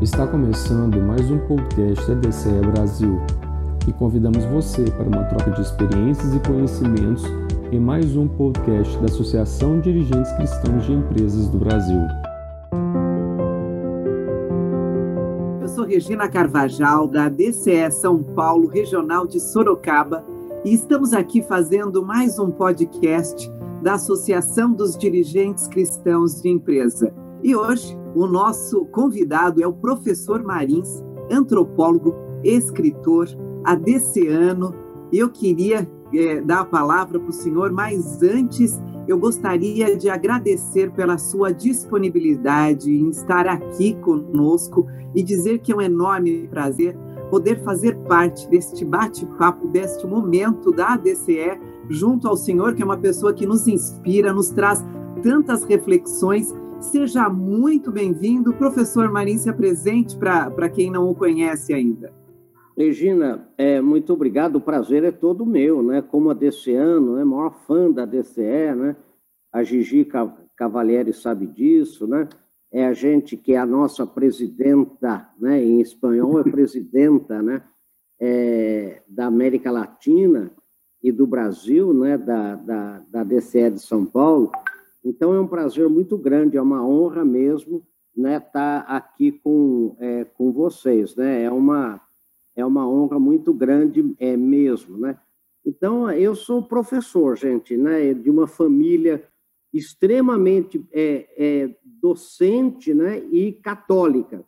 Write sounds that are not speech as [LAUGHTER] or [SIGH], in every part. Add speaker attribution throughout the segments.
Speaker 1: Está começando mais um podcast da DCE Brasil e convidamos você para uma troca de experiências e conhecimentos em mais um podcast da Associação Dirigentes Cristãos de Empresas do Brasil.
Speaker 2: Eu sou Regina Carvajal, da DCE São Paulo, Regional de Sorocaba, e estamos aqui fazendo mais um podcast da Associação dos Dirigentes Cristãos de Empresa. E hoje o nosso convidado é o professor Marins, antropólogo, escritor, adeciano. Eu queria é, dar a palavra para o senhor, mas antes eu gostaria de agradecer pela sua disponibilidade em estar aqui conosco e dizer que é um enorme prazer poder fazer parte deste bate-papo, deste momento da ADCE, junto ao senhor, que é uma pessoa que nos inspira, nos traz tantas reflexões Seja muito bem-vindo. Professor Marim, se apresente para quem não o conhece ainda.
Speaker 3: Regina, é, muito obrigado. O prazer é todo meu, né? Como ADCano, né? maior fã da DCE, né? A Gigi Cavalieri sabe disso, né? É a gente que é a nossa presidenta, né? Em espanhol é presidenta, né? É, da América Latina e do Brasil, né? Da, da, da DCE de São Paulo. Então, é um prazer muito grande, é uma honra mesmo né, estar tá aqui com, é, com vocês. Né? É, uma, é uma honra muito grande é, mesmo. Né? Então, eu sou professor, gente, né, de uma família extremamente é, é, docente né, e católica.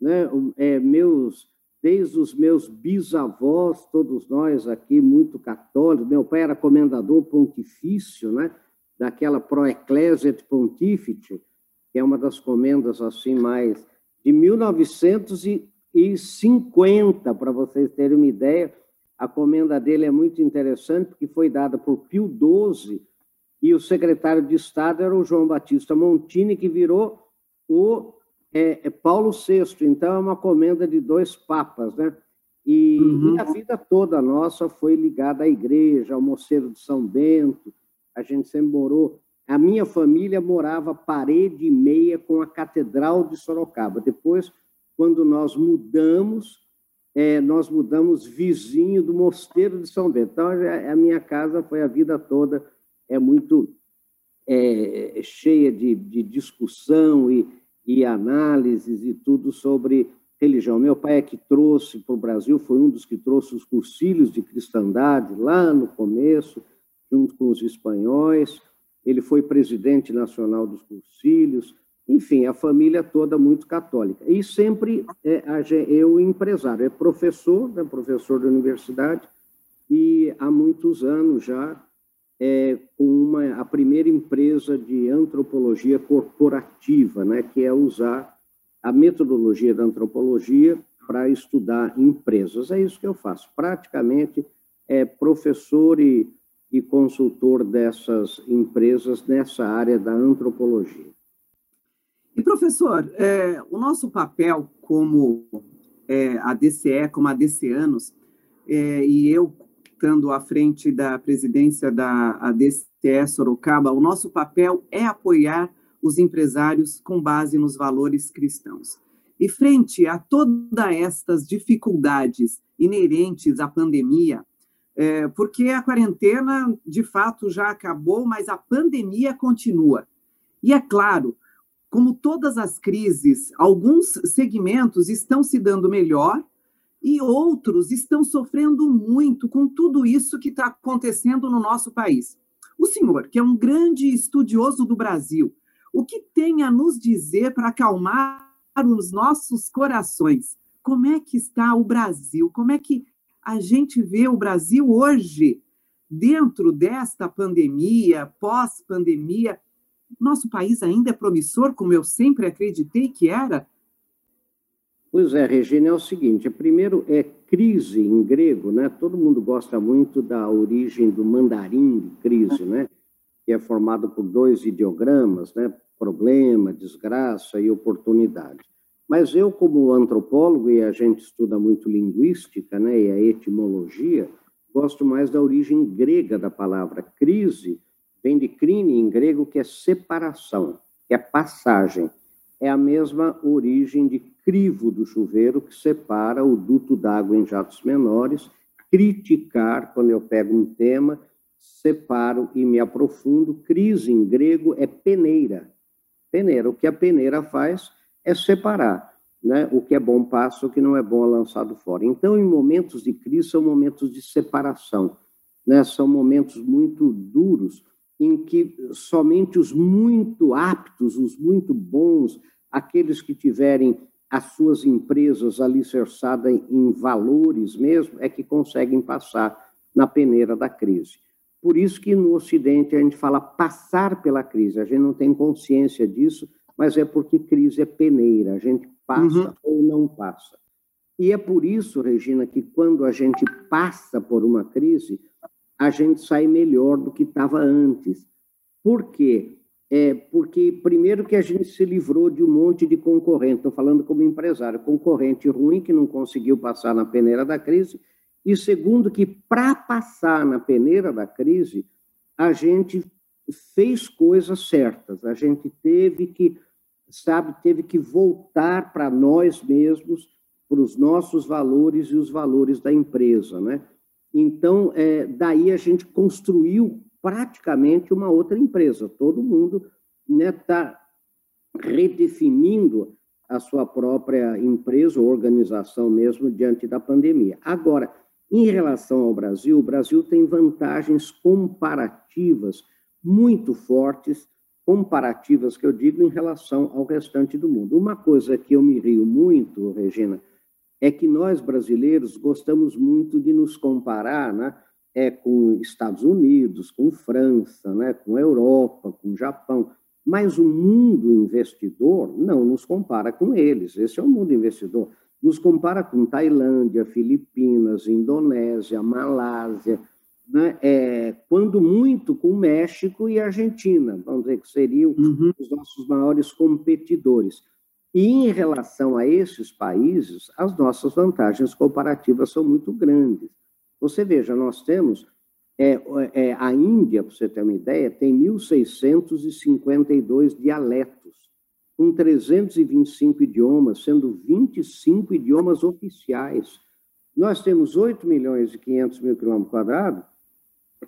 Speaker 3: Né? É, meus, desde os meus bisavós, todos nós aqui muito católicos, meu pai era comendador pontifício, né? Daquela Pro Ecclesiat Pontifice, que é uma das comendas assim mais de 1950, para vocês terem uma ideia. A comenda dele é muito interessante, porque foi dada por Pio XII, e o secretário de Estado era o João Batista Montini, que virou o é, é Paulo VI. Então, é uma comenda de dois papas, né? E, uhum. e, a vida toda nossa foi ligada à igreja, ao Moceiro de São Bento, a gente sempre morou. A minha família morava parede e meia com a Catedral de Sorocaba. Depois, quando nós mudamos, é, nós mudamos vizinho do Mosteiro de São Bento. Então, a minha casa foi a vida toda é muito é, cheia de, de discussão e, e análises e tudo sobre religião. Meu pai é que trouxe para o Brasil, foi um dos que trouxe os cursilhos de cristandade lá no começo junto com os espanhóis. Ele foi presidente nacional dos cursilhos. Enfim, a família toda muito católica. E sempre é, eu empresário, é professor, né, professor da universidade, e há muitos anos já é, uma, a primeira empresa de antropologia corporativa, né, que é usar a metodologia da antropologia para estudar empresas. É isso que eu faço. Praticamente é professor e e consultor dessas empresas nessa área da antropologia.
Speaker 2: E, professor, é, o nosso papel como é, a DCE, como ADCanos, é, e eu estando à frente da presidência da ADCE Sorocaba, o nosso papel é apoiar os empresários com base nos valores cristãos. E frente a todas estas dificuldades inerentes à pandemia, é, porque a quarentena, de fato, já acabou, mas a pandemia continua. E é claro, como todas as crises, alguns segmentos estão se dando melhor e outros estão sofrendo muito com tudo isso que está acontecendo no nosso país. O senhor, que é um grande estudioso do Brasil, o que tem a nos dizer para acalmar os nossos corações? Como é que está o Brasil? Como é que a gente vê o Brasil hoje, dentro desta pandemia, pós-pandemia, nosso país ainda é promissor, como eu sempre acreditei que era?
Speaker 3: Pois é, Regina, é o seguinte: primeiro é crise em grego, né? Todo mundo gosta muito da origem do mandarim crise, né? Que é formado por dois ideogramas, né? Problema, desgraça e oportunidade. Mas eu, como antropólogo, e a gente estuda muito linguística né, e a etimologia, gosto mais da origem grega da palavra. Crise vem de crine, em grego, que é separação, que é passagem. é a mesma origem de crivo do chuveiro que separa o duto d'água em jatos menores. Criticar, quando eu pego um tema, separo e me aprofundo. Crise em grego é peneira. Peneira. O que a peneira faz é separar. Né? O que é bom passa, o que não é bom é lançado fora. Então, em momentos de crise, são momentos de separação. Né? São momentos muito duros, em que somente os muito aptos, os muito bons, aqueles que tiverem as suas empresas alicerçadas em valores mesmo, é que conseguem passar na peneira da crise. Por isso que no Ocidente a gente fala passar pela crise, a gente não tem consciência disso, mas é porque crise é peneira, a gente passa uhum. ou não passa. E é por isso, Regina, que quando a gente passa por uma crise, a gente sai melhor do que estava antes. Por quê? É porque, primeiro, que a gente se livrou de um monte de concorrente, estou falando como empresário, concorrente ruim que não conseguiu passar na peneira da crise, e segundo, que para passar na peneira da crise, a gente fez coisas certas, a gente teve que, sabe, teve que voltar para nós mesmos, para os nossos valores e os valores da empresa, né? Então, é, daí a gente construiu praticamente uma outra empresa. Todo mundo está né, tá redefinindo a sua própria empresa ou organização mesmo diante da pandemia. Agora, em relação ao Brasil, o Brasil tem vantagens comparativas muito fortes, comparativas que eu digo em relação ao restante do mundo. Uma coisa que eu me rio muito, Regina, é que nós brasileiros gostamos muito de nos comparar, né, é com Estados Unidos, com França, né, com Europa, com Japão, mas o mundo investidor não nos compara com eles. Esse é o mundo investidor nos compara com Tailândia, Filipinas, Indonésia, Malásia, né? é, quando muito com México e Argentina, vamos dizer que seriam uhum. os nossos maiores competidores. E em relação a esses países, as nossas vantagens comparativas são muito grandes. Você veja, nós temos é, é, a Índia, para você ter uma ideia, tem 1.652 dialetos com 325 idiomas, sendo 25 idiomas oficiais. Nós temos 8 milhões e 500 mil quilômetros quadrados,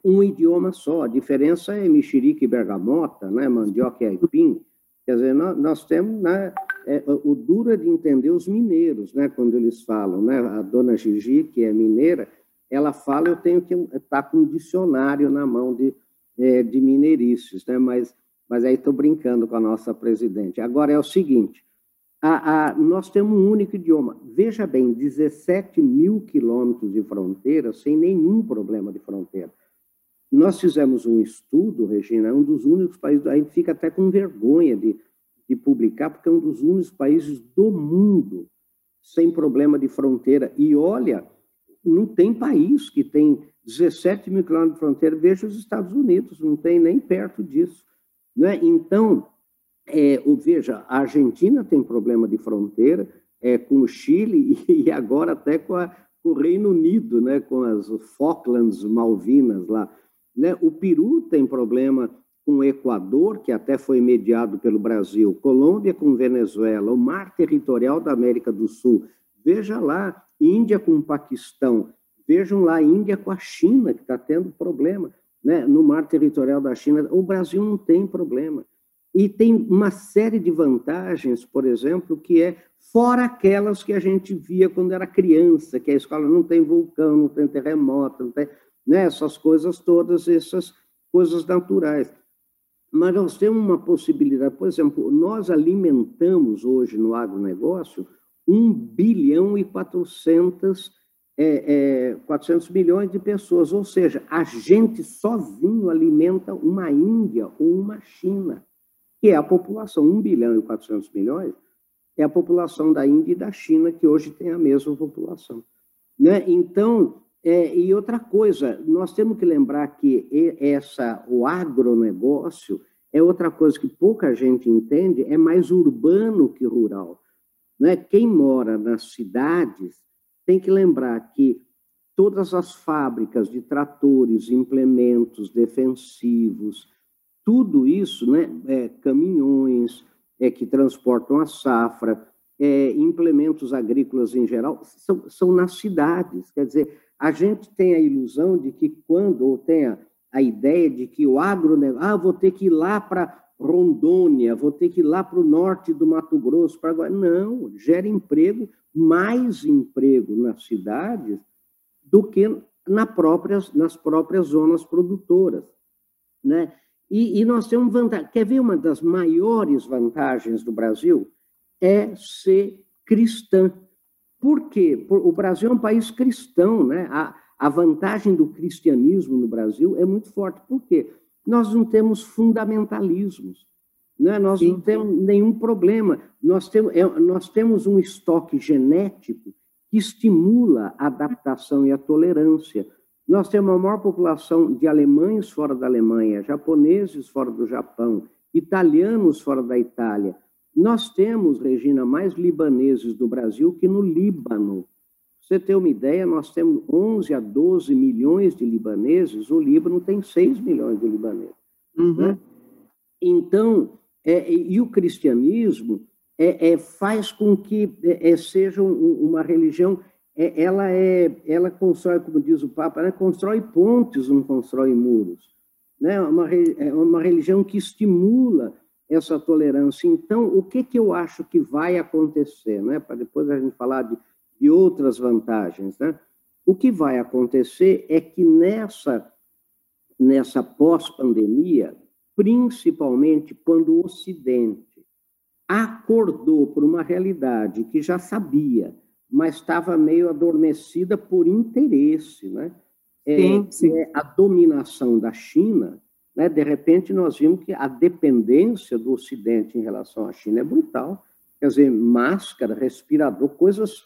Speaker 3: um idioma só. A diferença é mexerica e bergamota, né? mandioca e aipim. Quer dizer, nós, nós temos né, é, o duro é de entender os mineiros, né, quando eles falam. Né? A dona Gigi, que é mineira, ela fala, eu tenho que estar tá com um dicionário na mão de, é, de mineirices, né? mas mas aí estou brincando com a nossa presidente. Agora é o seguinte: a, a, nós temos um único idioma. Veja bem, 17 mil quilômetros de fronteira sem nenhum problema de fronteira. Nós fizemos um estudo, Regina, é um dos únicos países, a gente fica até com vergonha de, de publicar, porque é um dos únicos países do mundo sem problema de fronteira. E olha, não tem país que tem 17 mil quilômetros de fronteira, veja os Estados Unidos, não tem nem perto disso. Né? Então, é, veja, a Argentina tem problema de fronteira é, com o Chile [LAUGHS] e agora até com, a, com, o Reino Unido, né? com as Falklands, Malvinas lá. Né? O Peru tem problema com o Equador, que até foi mediado pelo Brasil, Colômbia com Venezuela, o mar territorial da América do Sul. Veja lá, Índia com o Paquistão, vejam lá, Índia com a China, que está tendo problema né, no mar territorial da China, o Brasil não tem problema. E tem uma série de vantagens, por exemplo, que é fora aquelas que a gente via quando era criança, que a escola não tem vulcão, não tem terremoto, não tem né, essas coisas todas, essas coisas naturais. Mas nós temos uma possibilidade, por exemplo, nós alimentamos hoje no agronegócio 1 bilhão e 400 é, é, 400 milhões de pessoas, ou seja, a gente sozinho alimenta uma Índia ou uma China, que é a população, 1 bilhão e 400 milhões, é a população da Índia e da China, que hoje tem a mesma população. Né? Então, é, e outra coisa, nós temos que lembrar que essa, o agronegócio é outra coisa que pouca gente entende, é mais urbano que rural. Né? Quem mora nas cidades tem que lembrar que todas as fábricas de tratores, implementos defensivos, tudo isso, né, é, caminhões, é, que transportam a safra, é, implementos agrícolas em geral, são, são nas cidades. Quer dizer, a gente tem a ilusão de que quando, ou tem a, a ideia de que o agronegócio, ah, vou ter que ir lá para Rondônia, vou ter que ir lá para o norte do Mato Grosso, para. Não, gera emprego, mais emprego nas cidades do que na próprias, nas próprias zonas produtoras. Né? E, e nós temos vantagem. Quer ver uma das maiores vantagens do Brasil? É ser cristã. Por quê? O Brasil é um país cristão, né? A, a vantagem do cristianismo no Brasil é muito forte. Por quê? Nós não temos fundamentalismos, né? nós Sim. não temos nenhum problema. Nós temos, é, nós temos um estoque genético que estimula a adaptação e a tolerância. Nós temos a maior população de alemães fora da Alemanha, japoneses fora do Japão, italianos fora da Itália. Nós temos, Regina, mais libaneses do Brasil que no Líbano. Você ter uma ideia, nós temos 11 a 12 milhões de libaneses, o Líbano tem 6 milhões de libaneses. Uhum. Né? Então, é, e o cristianismo é, é, faz com que é, é seja um, uma religião, é, ela, é, ela constrói, como diz o Papa, ela constrói pontes, não constrói muros. Né? Uma, é uma religião que estimula essa tolerância. Então, o que, que eu acho que vai acontecer? Né? Para depois a gente falar de, de outras vantagens. Né? O que vai acontecer é que nessa, nessa pós-pandemia, principalmente quando o Ocidente acordou por uma realidade que já sabia, mas estava meio adormecida por interesse, né? É, sim, sim. É a dominação da China, né? De repente nós vimos que a dependência do Ocidente em relação à China é brutal. Quer dizer, máscara, respirador, coisas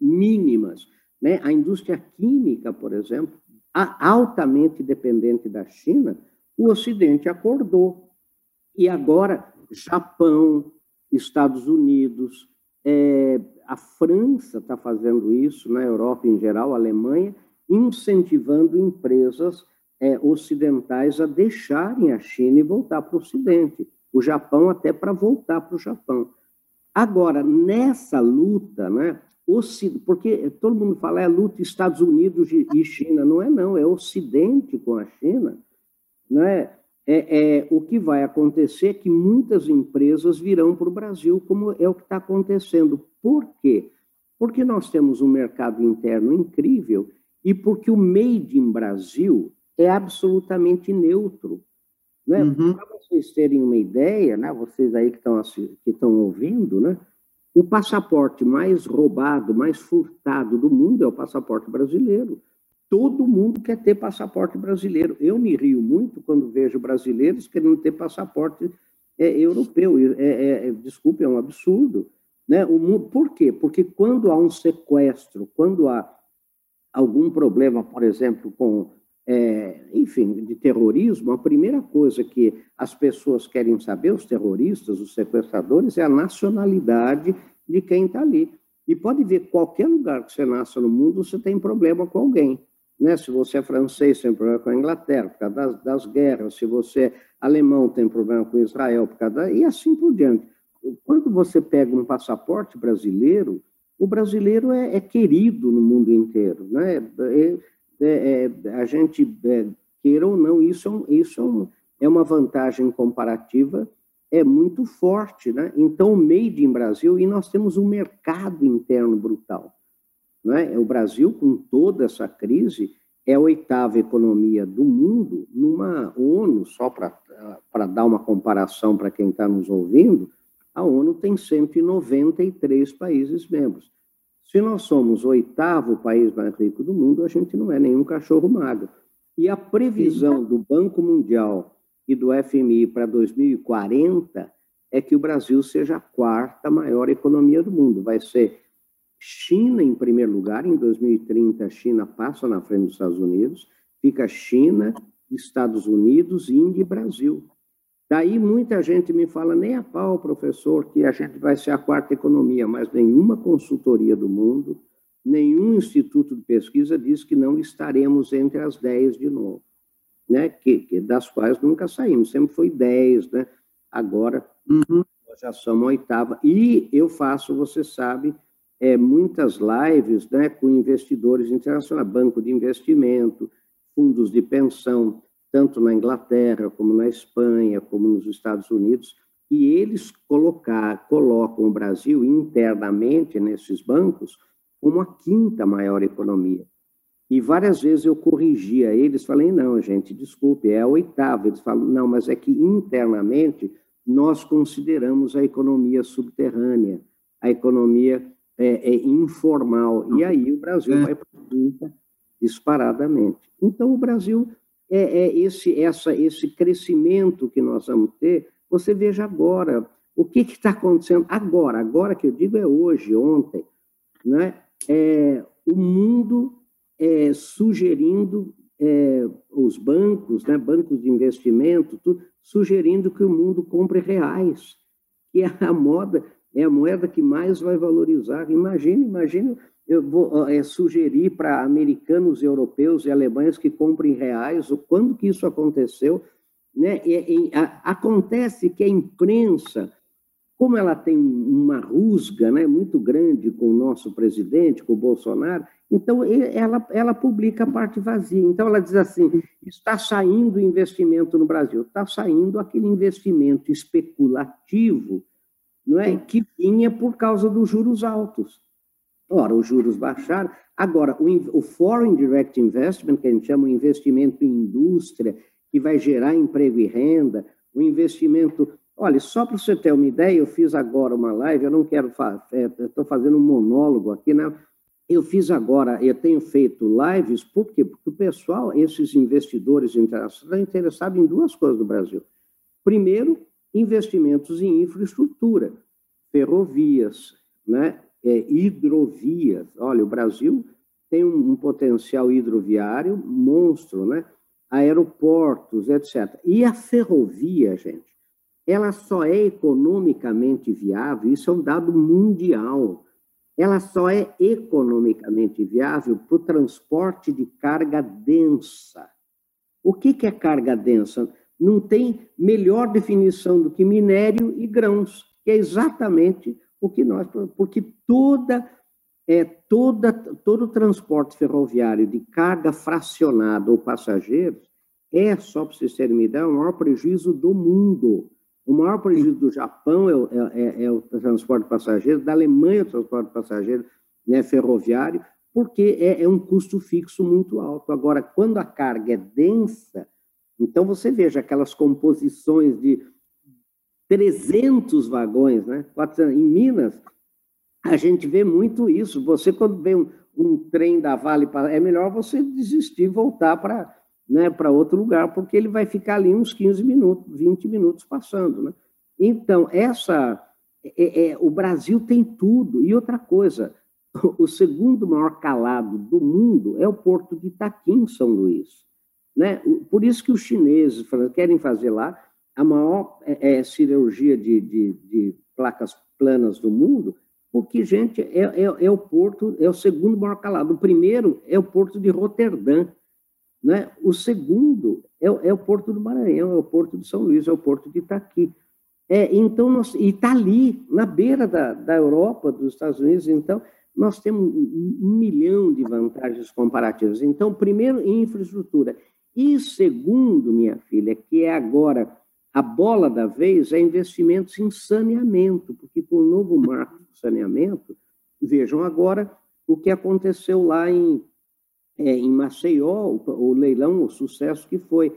Speaker 3: mínimas, né? A indústria química, por exemplo, altamente dependente da China, o Ocidente acordou. E agora Japão, Estados Unidos, é, a França está fazendo isso, na Europa em geral, a Alemanha, incentivando empresas é, ocidentais a deixarem a China e voltar para o Ocidente. O Japão até para voltar para o Japão. Agora, nessa luta, né, porque todo mundo fala é luta Estados Unidos e China, não é não, é Ocidente com a China, né? é, é, o que vai acontecer é que muitas empresas virão para o Brasil, como é o que está acontecendo. Por quê? Porque nós temos um mercado interno incrível e porque o Made in Brasil é absolutamente neutro. Né? Uhum. Para vocês terem uma ideia, né, vocês aí que estão que estão ouvindo, né, o passaporte mais roubado, mais furtado do mundo é o passaporte brasileiro todo mundo quer ter passaporte brasileiro. Eu me rio muito quando vejo brasileiros querendo ter passaporte é, europeu. É, é, é, desculpe, é um absurdo. Né? O mundo, por quê? Porque quando há um sequestro, quando há algum problema, por exemplo, com, é, enfim, de terrorismo, a primeira coisa que as pessoas querem saber, os terroristas, os sequestradores, é a nacionalidade de quem está ali. E pode ver, qualquer lugar que você nasça no mundo, você tem problema com alguém. Né? Se você é francês, tem problema com a Inglaterra, por causa das, das guerras. Se você é alemão, tem problema com Israel, por causa da... e assim por diante. Quando você pega um passaporte brasileiro, o brasileiro é, é querido no mundo inteiro. Né? É, é, é a gente, é, queira ou não, isso, é isso é uma vantagem comparativa é muito forte. Né? Então, o Made in Brasil, e nós temos um mercado interno brutal. Né? O Brasil, com toda essa crise, é a oitava economia do mundo numa ONU, só para dar uma comparação para quem está nos ouvindo, a ONU tem 193 países membros. Se nós somos o oitavo país mais rico do mundo, a gente não é nenhum cachorro magro. E a previsão do Banco Mundial e do FMI para 2040 é que o Brasil seja a quarta maior economia do mundo. Vai ser China em primeiro lugar, em 2030 a China passa na frente dos Estados Unidos, fica China, Estados Unidos, Índia e Brasil. Daí muita gente me fala, nem a pau, professor, que a gente vai ser a quarta economia, mas nenhuma consultoria do mundo, nenhum instituto de pesquisa diz que não estaremos entre as dez de novo, né? que, que das quais nunca saímos, sempre foi dez, né? agora uhum. Nós já somos a oitava. E eu faço, você sabe, é, muitas lives né, com investidores internacionais, banco de investimento, fundos de pensão, tanto na Inglaterra, como na Espanha, como nos Estados Unidos, e eles colocar, colocam o Brasil internamente nesses bancos como a quinta maior economia. E várias vezes eu corrigia eles, falei, não, gente, desculpe, é a oitava. Eles falam, não, mas é que internamente nós consideramos a economia subterrânea, a economia é, é informal. E aí o Brasil é. vai para a quinta disparadamente. Então, o Brasil é, é esse, essa, esse crescimento que nós vamos ter. Você veja agora o que está acontecendo agora. Agora que eu digo é hoje, ontem, né? É, o mundo é, sugerindo é, os bancos, né, bancos de investimento, tudo, sugerindo que o mundo compre reais, que é a moda, é a moeda que mais vai valorizar. Imagine, imagine eu vou é, sugerir para americanos, europeus e alemães que comprem reais, ou quando que isso aconteceu, né? E, e, a, acontece que a imprensa, como ela tem uma rusga né, muito grande com o nosso presidente, com o Bolsonaro, então ela, ela publica a parte vazia. Então ela diz assim: está saindo investimento no Brasil, está saindo aquele investimento especulativo não é, que vinha por causa dos juros altos. Ora, os juros baixaram. Agora, o, o Foreign Direct Investment, que a gente chama de investimento em indústria, que vai gerar emprego e renda, o investimento. Olha, só para você ter uma ideia, eu fiz agora uma live, eu não quero é, estou fazendo um monólogo aqui, né? Eu fiz agora, eu tenho feito lives, por quê? Porque o pessoal, esses investidores internacionais, estão interessados em duas coisas no Brasil. Primeiro, investimentos em infraestrutura, ferrovias, né? É, hidrovias. Olha, o Brasil tem um, um, potencial hidroviário monstro, né? aeroportos, etc. E a ferrovia, gente, ela só é economicamente viável, isso é um dado mundial, ela só é economicamente viável para o transporte de carga densa. O que, que é carga densa? Não tem melhor definição do que minério e grãos, que é exatamente o que nós, porque toda, é, toda, todo o transporte ferroviário de carga fracionada ou passageiros é, só para vocês terem uma ideia, o maior prejuízo do mundo. O maior prejuízo do Japão é, é, é, é o transporte passageiro, da Alemanha é o transporte passageiro né, ferroviário, porque é, é, um custo fixo muito alto. Agora, quando a carga é densa, então você veja aquelas composições de 300 vagões, né? Em Minas, a gente vê muito isso. Você, quando vê um, um trem da Vale, é melhor você desistir e voltar para né, outro lugar, porque ele vai ficar ali uns 15 minutos, 20 minutos passando. Né? Então, essa. É, é, o Brasil tem tudo. E outra coisa, o segundo maior calado do mundo é o porto de Itaqui, em São Luís. Né? Por isso que os chineses querem fazer lá a maior é, é, cirurgia de, de, de, placas planas do mundo, porque, gente, é, é, é, o porto, é o segundo maior calado. O primeiro é o porto de Roterdã, né? o segundo é, é o porto do Maranhão, é o porto de São Luís, é o porto de Itaqui. É, então, nós, e está ali, na beira da, da Europa, dos Estados Unidos, então, nós temos um, milhão de vantagens comparativas. Então, primeiro, infraestrutura. E segundo, minha filha, que é agora a bola da vez é investimentos em saneamento, porque com o novo marco de saneamento, vejam agora o que aconteceu lá em, é, em Maceió, o, o leilão, o sucesso que foi.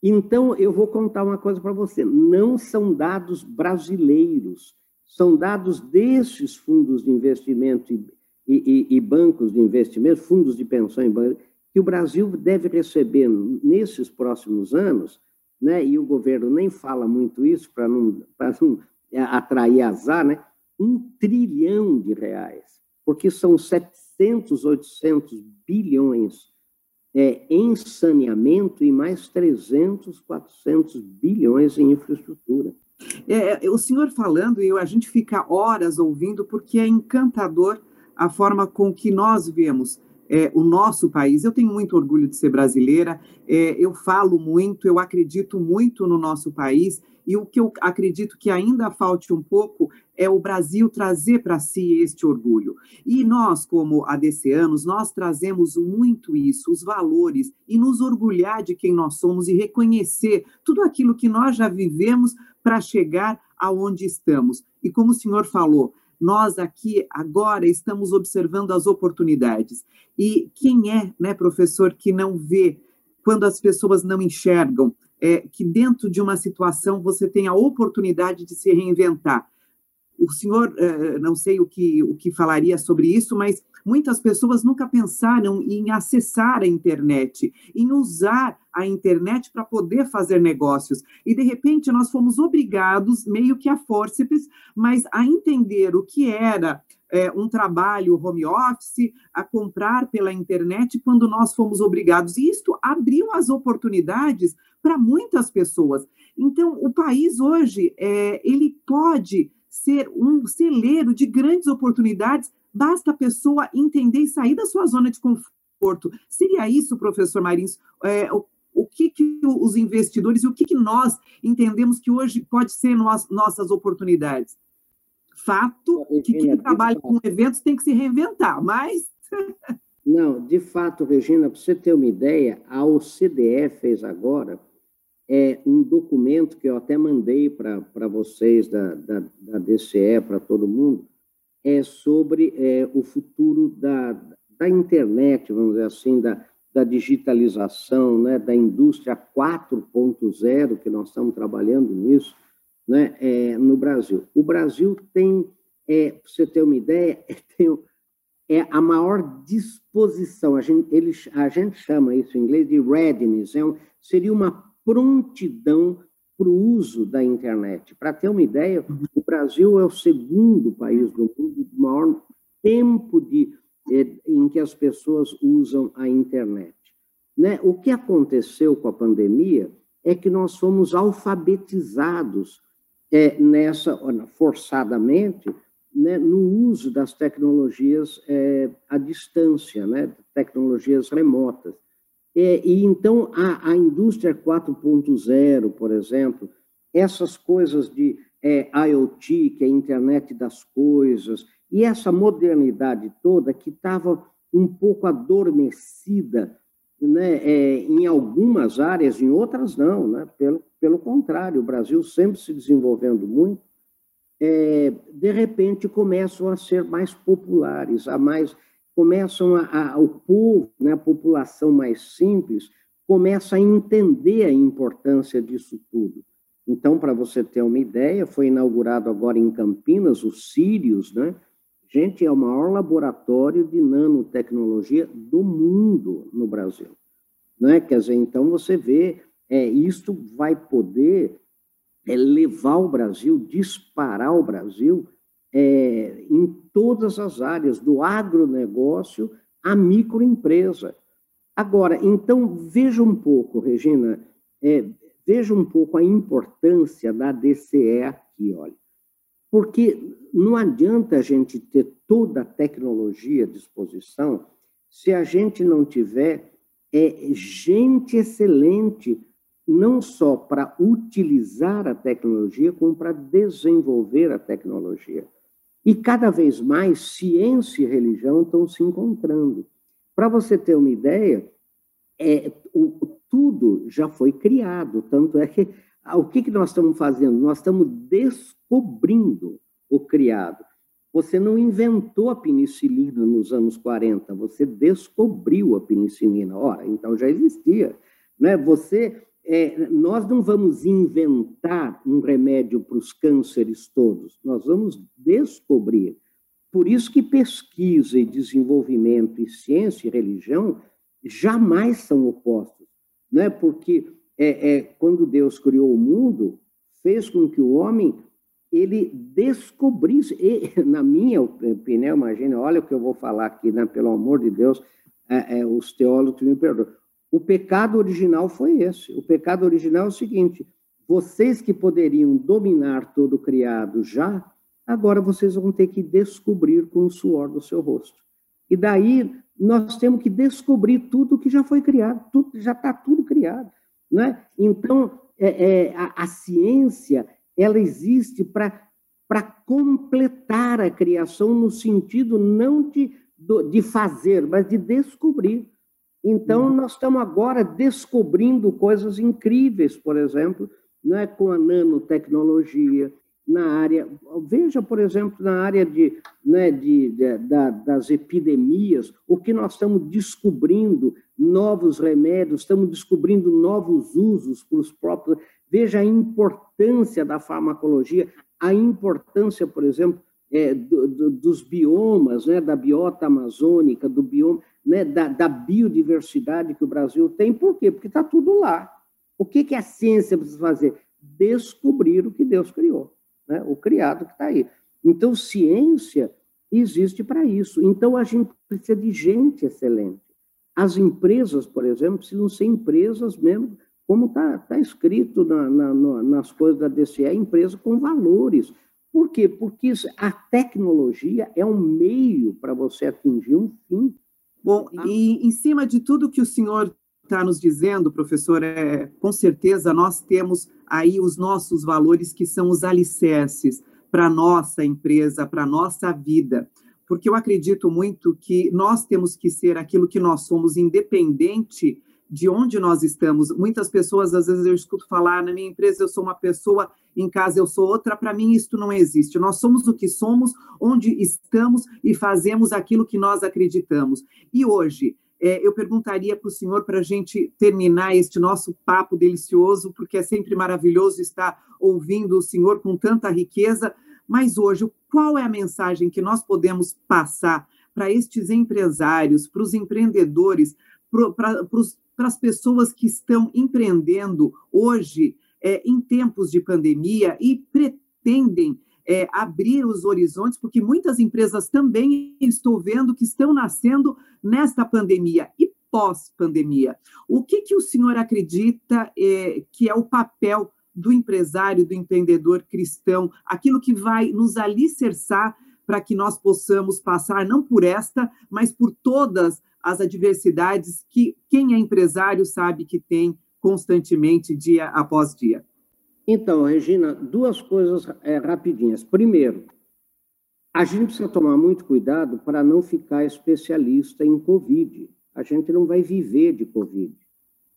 Speaker 3: Então, eu vou contar uma coisa para você: não são dados brasileiros, são dados desses fundos de investimento e, e, e bancos de investimento, fundos de pensão em bancos, que o Brasil deve receber nesses próximos anos né, e o governo nem fala muito isso para não, não é, atrair azar, né, um trilhão de reais, porque são 700, 800 bilhões é, em saneamento e mais 300, 400 bilhões em infraestrutura.
Speaker 2: É, é, o senhor falando e a gente fica horas ouvindo porque é encantador a forma com que nós vemos é, o nosso país. Eu tenho muito orgulho de ser brasileira, é, eu falo muito, eu acredito muito no nosso país E o que eu acredito que ainda falte um pouco é o Brasil trazer para si este orgulho. E nós, como ADCanos, nós trazemos muito isso, os valores, e nos orgulhar de quem nós somos e reconhecer tudo aquilo que nós já vivemos para chegar aonde estamos. E como o senhor falou, nós aqui agora estamos observando as oportunidades. E quem é, né, professor, que não vê quando as pessoas não enxergam é, que dentro de uma situação você tem a oportunidade de se reinventar? O senhor, é, não sei o que, o que falaria sobre isso, mas muitas pessoas nunca pensaram em acessar a internet, em usar a internet para poder fazer negócios. E, de repente, nós fomos obrigados, meio que a fórceps, mas a entender o que era é, um trabalho home office, a comprar pela internet quando nós fomos obrigados. E isto abriu as oportunidades para muitas pessoas. Então, o país hoje, é, ele pode ser um celeiro de grandes oportunidades, basta a pessoa entender e sair da sua zona de conforto. Seria isso, professor Marins, é, o que, que os investidores e o que, que nós entendemos que hoje pode ser nossas oportunidades. Fato que quem trabalha com eventos tem que se reinventar, mas. [LAUGHS]
Speaker 3: Não, de fato, Regina, para você ter uma ideia, a OCDE fez agora é, um documento que eu até mandei para vocês da, da, da DCE, para todo mundo, é sobre é, o futuro da, da internet, vamos dizer assim, da, da digitalização, né, da indústria 4.0, que nós estamos trabalhando nisso, né, é, no Brasil. O Brasil tem, é, para você ter uma ideia, [LAUGHS] tem, é a maior disposição, a gente, eles, a gente chama isso em inglês de readiness, é um, seria uma prontidão para o uso da internet. Para ter uma ideia, o Brasil é o segundo país do mundo de maior tempo de é, em que as pessoas usam a internet. Né? O que aconteceu com a pandemia é que nós fomos alfabetizados é, nessa, forçadamente, né, no uso das tecnologias é, à distância, né, tecnologias remotas. É, e então a, a indústria 4.0, por exemplo, essas coisas de é, IoT, que é a internet das coisas, e essa modernidade toda que estava um pouco adormecida né, é, em algumas áreas, em outras não. Né? Pelo, pelo contrário, o Brasil sempre se desenvolvendo muito, é, de repente começam a ser mais populares, a mais começam a, a, o povo, né, a população mais simples, começa a entender a importância disso tudo. Então, para você ter uma ideia, foi inaugurado agora em Campinas o Sirius, né? Gente, é o maior laboratório de nanotecnologia do mundo no Brasil. Né? Quer dizer, então você vê, é, isto vai poder é, levar o Brasil, disparar o Brasil é, em todas as áreas, do agronegócio à microempresa. Agora, então, veja um pouco, Regina, é, veja um pouco a importância da DCE aqui, olha. Porque não adianta a gente ter toda a tecnologia à disposição se a gente não tiver é, gente excelente, não só para utilizar a tecnologia, como para desenvolver a tecnologia. E cada vez mais ciência e religião estão se encontrando. Para você ter uma ideia, é, o, tudo já foi criado, tanto é que o que, que nós estamos fazendo? Nós estamos descobrindo o criado. Você não inventou a penicilina nos anos 40, você descobriu a penicilina. Ora, então já existia. Né? Você, é, nós não vamos inventar um remédio para os cânceres todos, nós vamos descobrir. Por isso que pesquisa e desenvolvimento e ciência e religião jamais são opostos, né? porque é, é, quando Deus criou o mundo, fez com que o homem ele descobrisse, e, [LAUGHS] na minha opinião, imagina, olha o que eu vou falar aqui, né, pelo amor de Deus, é, é, os teólogos me perdoam. O pecado original foi esse. O pecado original é o seguinte: vocês que poderiam dominar todo o criado já, agora vocês vão ter que descobrir com o suor do seu rosto. E daí nós temos que descobrir tudo que já foi criado, tudo, já está tudo criado. Né? Então, é, é, a, a ciência ela existe para completar a criação no sentido não de, de fazer, mas de descobrir. Então, uhum. nós estamos agora descobrindo coisas incríveis, por exemplo, né, com a nanotecnologia, na área. Veja, por exemplo, na área de, né, de, de da, das epidemias, o que nós estamos descobrindo novos remédios, estamos descobrindo novos usos para os próprios. Veja a importância da farmacologia, a importância, por exemplo, é, do, do, dos biomas, né, da biota amazônica, do bioma, né, da, da, biodiversidade que o Brasil tem. Por quê? Porque está tudo lá. O que, que a ciência precisa fazer? Descobrir o que Deus criou, né, o criado que está aí. Então, ciência existe para isso. Então, a gente precisa de gente excelente. As empresas, por exemplo, precisam ser empresas mesmo, como está tá escrito na, na, nas coisas da DCE, empresa com valores. Por quê? Porque a tecnologia é um meio para você atingir um fim.
Speaker 2: Bom, e em cima de tudo que o senhor está nos dizendo, professor, é, com certeza nós temos aí os nossos valores que são os alicerces para a nossa empresa, para a nossa vida porque eu acredito muito que nós temos que ser aquilo que nós somos, independente de onde nós estamos. Muitas pessoas, às vezes, eu escuto falar: na minha empresa eu sou uma pessoa, em casa eu sou outra. Para mim, isso não existe. Nós somos o que somos, onde estamos e fazemos aquilo que nós acreditamos. E hoje, é, eu perguntaria para o senhor, para a gente terminar este nosso papo delicioso, porque é sempre maravilhoso estar ouvindo o senhor com tanta riqueza. Mas hoje, qual é a mensagem que nós podemos passar para estes empresários, para os empreendedores, para as pessoas que estão empreendendo hoje, é, em tempos de pandemia e pretendem é, abrir os horizontes, porque muitas empresas também estou vendo que estão nascendo nesta pandemia e pós-pandemia. O que, que o senhor acredita é, que é o papel do empresário, do empreendedor cristão, aquilo que vai nos alicerçar para que nós possamos passar não por esta, mas por todas as adversidades que quem é empresário sabe que tem constantemente, dia após dia.
Speaker 3: Então, Regina, duas coisas é, rapidinhas. Primeiro, a gente precisa tomar muito cuidado para não ficar especialista em Covid. A gente não vai viver de Covid.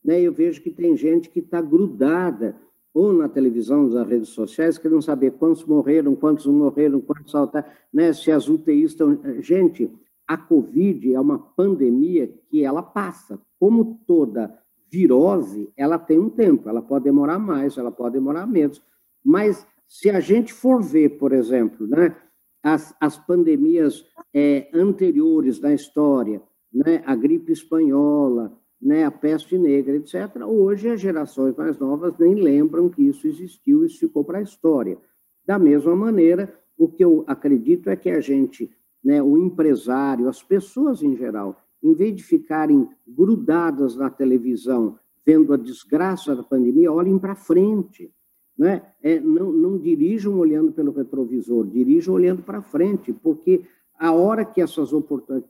Speaker 3: Né? Eu vejo que tem gente que está grudada ou na televisão, nas redes sociais, querendo saber quantos morreram, quantos não morreram, quantos saltaram, né? se as UTIs estão... Gente, a Covid é uma pandemia que ela passa. Como toda virose, ela tem um tempo, ela pode demorar mais, ela pode demorar menos. Mas se a gente for ver, por exemplo, né, as, as pandemias é, anteriores da história, né, a gripe espanhola, né, a peste negra, etc. Hoje, as gerações mais novas nem lembram que isso existiu, isso ficou para a história. Da mesma maneira, o que eu acredito é que a gente, né, o empresário, as pessoas em geral, em vez de ficarem grudadas na televisão, vendo a desgraça da pandemia, olhem para frente. Né? É, não, não dirijam olhando pelo retrovisor, dirijam olhando para frente, porque a hora que, essas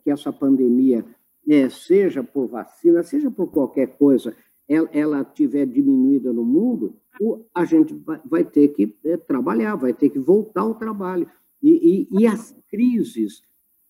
Speaker 3: que essa pandemia é, seja por vacina, seja por qualquer coisa, ela, ela tiver diminuída no mundo, a gente vai, vai ter que é, trabalhar, vai ter que voltar ao trabalho. E, e, e, as crises,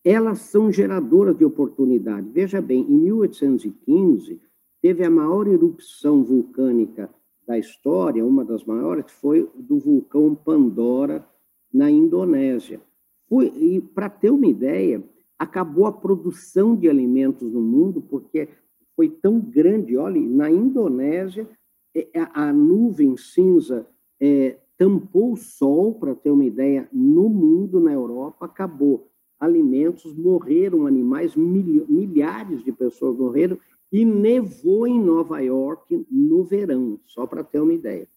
Speaker 3: elas são geradoras de oportunidade. Veja bem, em 1815, teve a maior erupção vulcânica da história, uma das maiores, foi do vulcão Pandora, na Indonésia. Foi, e para ter uma ideia, acabou a produção de alimentos no mundo, porque foi tão grande. Olha, na Indonésia, é, a nuvem cinza é, tampou o sol, para ter uma ideia, no mundo, na Europa, acabou. Alimentos, morreram animais, milhares de pessoas morreram, e nevou em Nova York no verão, só para ter uma ideia.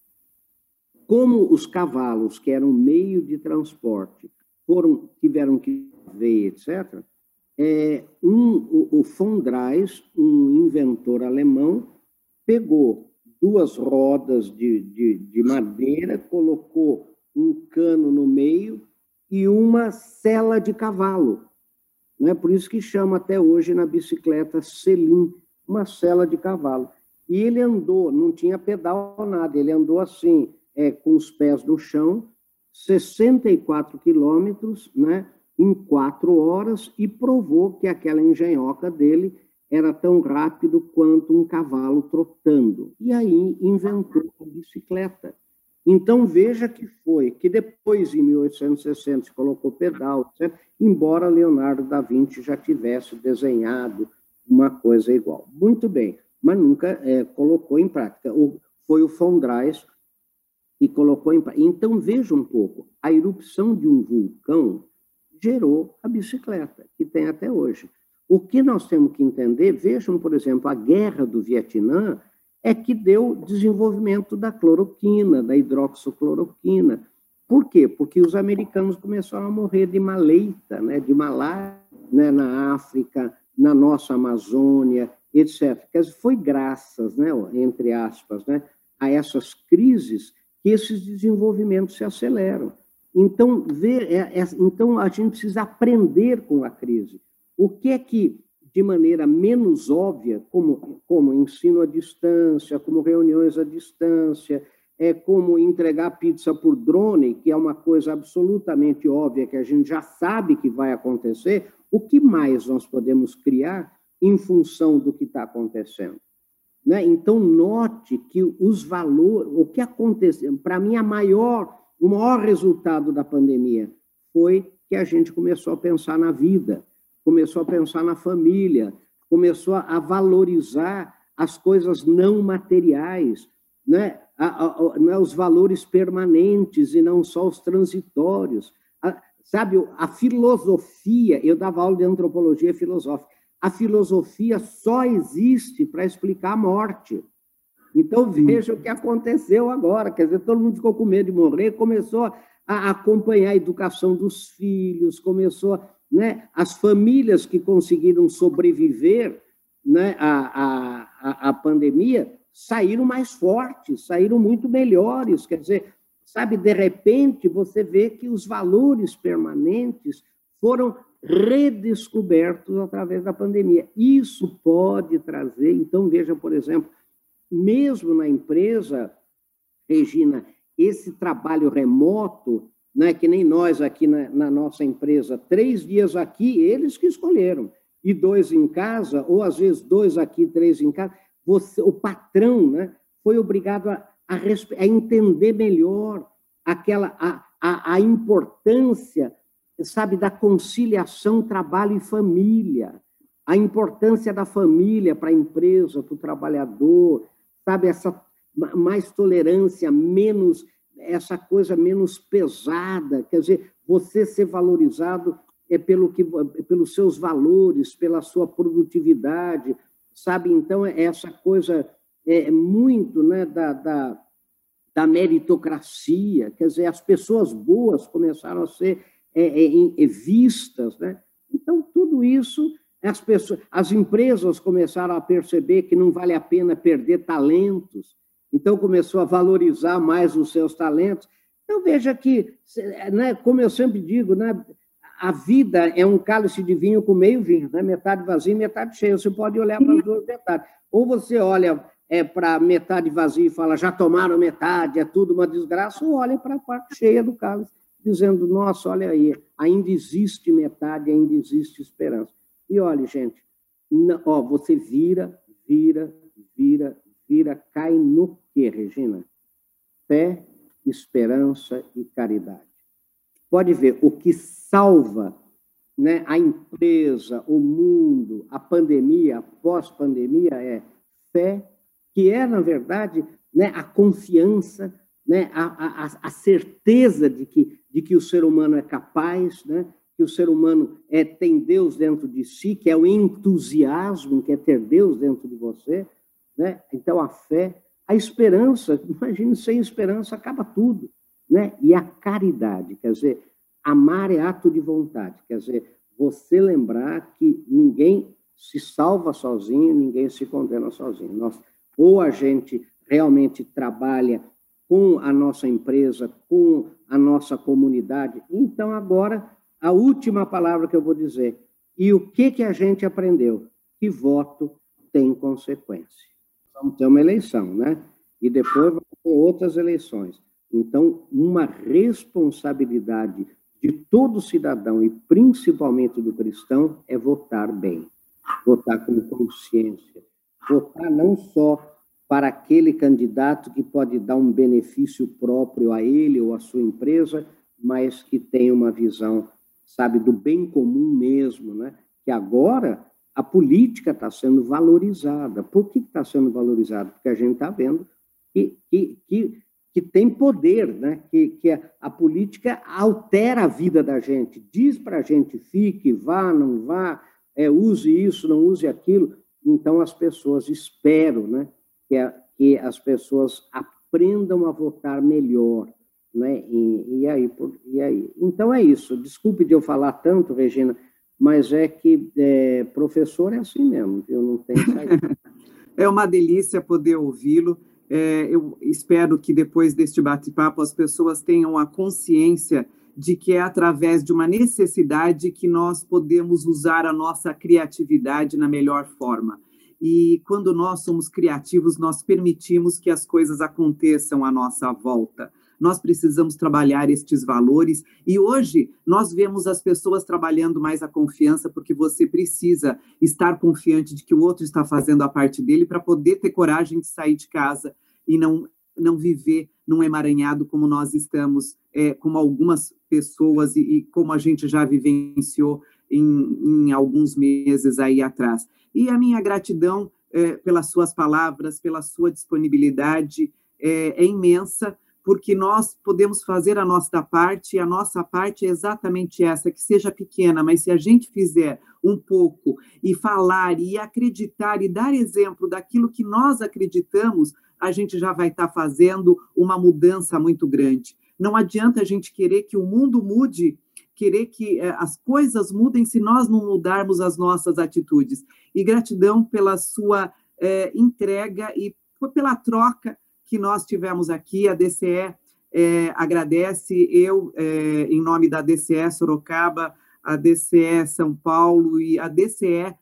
Speaker 3: Como os cavalos, que eram meio de transporte, foram tiveram que ver, etc., é, um, o, o von Drais, um inventor alemão, pegou duas rodas de, de, de madeira, colocou um cano no meio e uma sela de cavalo. Não é por isso que chama até hoje na bicicleta selim, uma sela de cavalo. E ele andou, não tinha pedal nada, ele andou assim, é, com os pés no chão, 64 quilômetros, né, em quatro horas, e provou que aquela engenhoca dele era tão rápido quanto um cavalo trotando. E aí inventou a bicicleta. Então, veja que foi que depois, em 1860, se colocou pedal, etc., embora Leonardo da Vinci já tivesse desenhado uma coisa igual. Muito bem, mas nunca é, colocou em prática. O, foi o Fondrais que colocou em prática. Então, veja um pouco, a erupção de um vulcão gerou a bicicleta, que tem até hoje. O que nós temos que entender, vejam, por exemplo, a guerra do Vietnã, é que deu desenvolvimento da cloroquina, da hidroxicloroquina. Por quê? Porque os americanos começaram a morrer de maleita, né, de malária, né, na África, na nossa Amazônia, etc. Quer dizer, foi graças, né, entre aspas, né, a essas crises que esses desenvolvimentos se aceleram. Então, ver, é, é, então a gente precisa aprender com a crise. O que é que de maneira menos óbvia, como, como ensino à distância, como reuniões à distância, é como entregar pizza por drone, que é uma coisa absolutamente óbvia, que a gente já sabe que vai acontecer, o que mais nós podemos criar em função do que está acontecendo? Né? Então, note que os valores, o que aconteceu, para mim, a maior, o maior resultado da pandemia foi que a gente começou a pensar na vida, começou a pensar na família, começou a valorizar as coisas não materiais, né? A, a, a, né? os valores permanentes e não só os transitórios. sabe, a filosofia, eu dava aula de antropologia filosófica, a filosofia só existe para explicar a morte. Então, veja o que aconteceu agora. Quer dizer, todo mundo ficou com medo de morrer, começou a acompanhar a educação dos filhos, começou né, as famílias que conseguiram sobreviver né, à, à, à pandemia saíram mais fortes, saíram muito melhores. Quer dizer, sabe, de repente você vê que os valores permanentes foram redescobertos através da pandemia. Isso pode trazer, então veja, por exemplo, mesmo na empresa, Regina, esse trabalho remoto né, que nem nós aqui na, na, nossa empresa, três dias aqui, eles que escolheram, e dois em casa, ou às vezes dois aqui, três em casa, você, o patrão né, foi obrigado a, a, a entender melhor aquela a, a, a importância, sabe, da conciliação trabalho e família, a importância da família para a empresa, para o trabalhador, sabe, essa mais tolerância, menos essa coisa menos pesada, quer dizer, você ser valorizado é pelo que, é pelos seus valores, pela sua produtividade, sabe? Então, é essa coisa é muito né, da, da, da meritocracia, quer dizer, as pessoas boas começaram a ser é, é, é vistas, né? Então, tudo isso, as, pessoas, as empresas começaram a perceber que não vale a pena perder talentos, então começou a valorizar mais os seus talentos. Então veja que, né, como eu sempre digo, né, a vida é um cálice de vinho com meio vinho, né, metade vazio e metade cheio. Você pode olhar para as duas metades. Ou você olha é, para metade vazia e fala, já tomaram metade, é tudo uma desgraça, ou olha para a parte cheia do cálice, dizendo, nossa, olha aí, ainda existe metade, ainda existe esperança. E olha, gente, ó, você vira, vira, vira, vira, cai no que, Regina? Fé, esperança e caridade. Pode ver, o que salva né, a empresa, o mundo, a pandemia, a pós-pandemia é fé, que é, na verdade, né, a confiança, né, a, a, a certeza de que, de que o ser humano é capaz, né, que o ser humano é, tem Deus dentro de si, que é o entusiasmo, que é ter Deus dentro de você. Né? Então, a fé a esperança, imagine, sem esperança acaba tudo. Né? E a caridade, quer dizer, amar é ato de vontade, quer dizer, você lembrar que ninguém se salva sozinho, ninguém se condena sozinho. Nós, ou a gente realmente trabalha com a nossa empresa, com a nossa comunidade. Então, agora, a última palavra que eu vou dizer. E o que, que a gente aprendeu? Que voto tem consequência. Vamos ter uma eleição, né? E depois vamos ter outras eleições. Então, uma responsabilidade de todo cidadão e principalmente do cristão é votar bem, votar com consciência, votar não só para aquele candidato que pode dar um benefício próprio a ele ou à sua empresa, mas que tem uma visão, sabe, do bem comum mesmo, né? Que agora a política está sendo valorizada. Por que está sendo valorizada? Porque a gente está vendo que, que, que, que, tem poder, né? que, que a, a, política altera a vida da gente, diz para a gente fique, vá, não vá, é, use isso, não use aquilo. Então as pessoas esperam né? que, a, que as pessoas aprendam a votar melhor. Né? E, e, aí, por, e aí? Então é isso. Desculpe de eu falar tanto, Regina, mas é que é, professor é assim mesmo, eu não tenho saída. [LAUGHS]
Speaker 2: é uma delícia poder ouvi-lo. É, eu espero que depois deste bate-papo as pessoas tenham a consciência de que é através de uma necessidade que nós podemos usar a nossa criatividade na melhor forma. E quando nós somos criativos, nós permitimos que as coisas aconteçam à nossa volta nós precisamos trabalhar estes valores. E hoje nós vemos as pessoas trabalhando mais a confiança, porque você precisa estar confiante de que o outro está fazendo a parte dele para poder ter coragem de sair de casa e não, não viver num emaranhado como nós estamos, é, como algumas pessoas e, e, como a gente já vivenciou em, em alguns meses aí atrás. E a minha gratidão é, pelas suas palavras, pela sua disponibilidade é, é imensa porque nós podemos fazer a nossa parte, e a nossa parte é exatamente essa, que seja pequena, mas se a gente fizer um pouco e falar e acreditar e dar exemplo daquilo que nós acreditamos, a gente já vai estar fazendo uma mudança muito grande. Não adianta a gente querer que o mundo mude, querer que eh, as coisas mudem se nós não mudarmos as nossas atitudes. E gratidão pela sua eh, entrega e pela troca que nós tivemos aqui. A DCE é, agradece, eu, é, em nome da DCE Sorocaba, a DCE São Paulo e a DCE,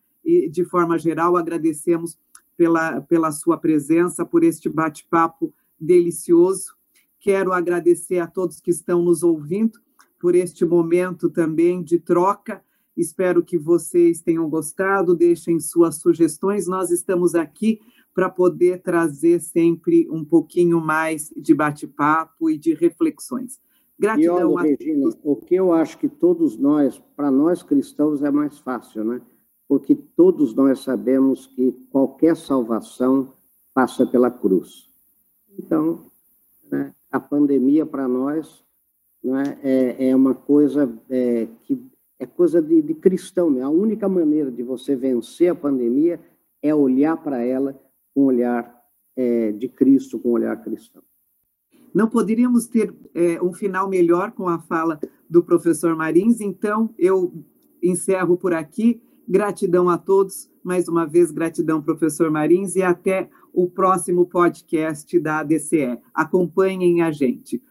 Speaker 2: de forma geral, agradecemos pela, pela sua presença, por este bate-papo delicioso. Quero agradecer a todos que estão nos ouvindo por este momento também de troca. Espero que vocês tenham gostado, deixem suas sugestões. Nós estamos aqui para poder trazer sempre um pouquinho mais de bate-papo e de reflexões.
Speaker 3: Gratidão e olha, a Regina, o que eu acho que todos nós, para nós cristãos, é mais fácil, né? Porque todos nós sabemos que qualquer salvação passa pela cruz. Então, né, a pandemia para nós né, é, é, uma coisa é, que é coisa de, de cristão. Né? A única maneira de você vencer a pandemia é olhar para ela com o olhar é, de Cristo, com o olhar cristão.
Speaker 2: Não poderíamos ter é, um final melhor com a fala do professor Marins, então eu encerro por aqui. Gratidão a todos, mais uma vez, gratidão, professor Marins, e até o próximo podcast da ADCE. Acompanhem a gente.